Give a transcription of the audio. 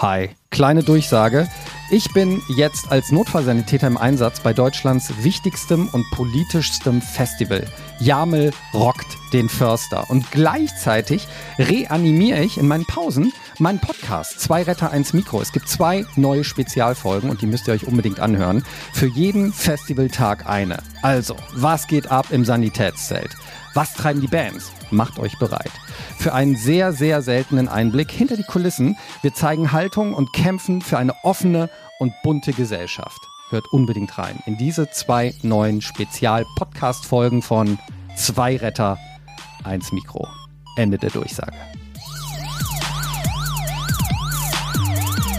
Hi, kleine Durchsage. Ich bin jetzt als Notfallsanitäter im Einsatz bei Deutschlands wichtigstem und politischstem Festival. Jamel rockt den Förster. Und gleichzeitig reanimiere ich in meinen Pausen meinen Podcast. Zwei Retter, eins Mikro. Es gibt zwei neue Spezialfolgen und die müsst ihr euch unbedingt anhören. Für jeden Festivaltag eine. Also, was geht ab im Sanitätszelt? Was treiben die Bands? Macht euch bereit. Für einen sehr, sehr seltenen Einblick hinter die Kulissen. Wir zeigen Haltung und kämpfen für eine offene und bunte Gesellschaft. Hört unbedingt rein in diese zwei neuen Spezial-Podcast-Folgen von Zwei Retter, eins Mikro. Ende der Durchsage.